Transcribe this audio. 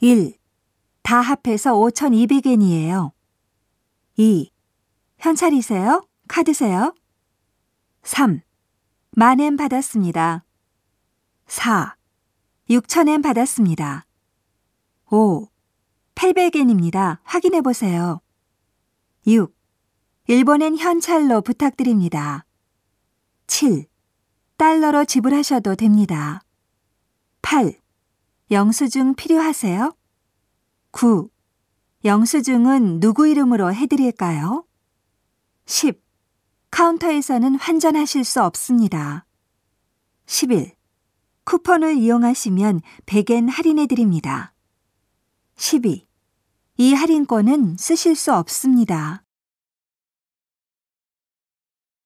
1. 다 합해서 5,200엔이에요. 2. 현찰이세요? 카드세요? 3. 만엔 받았습니다. 4. 6천엔 받았습니다. 5. 800엔입니다. 확인해 보세요. 6. 일본엔 현찰로 부탁드립니다. 7. 달러로 지불하셔도 됩니다. 8. 영수증 필요하세요? 9. 영수증은 누구 이름으로 해드릴까요? 10. 카운터에서는 환전하실 수 없습니다. 11. 쿠폰을 이용하시면 100엔 할인해드립니다. 12. 이 할인권은 쓰실 수 없습니다.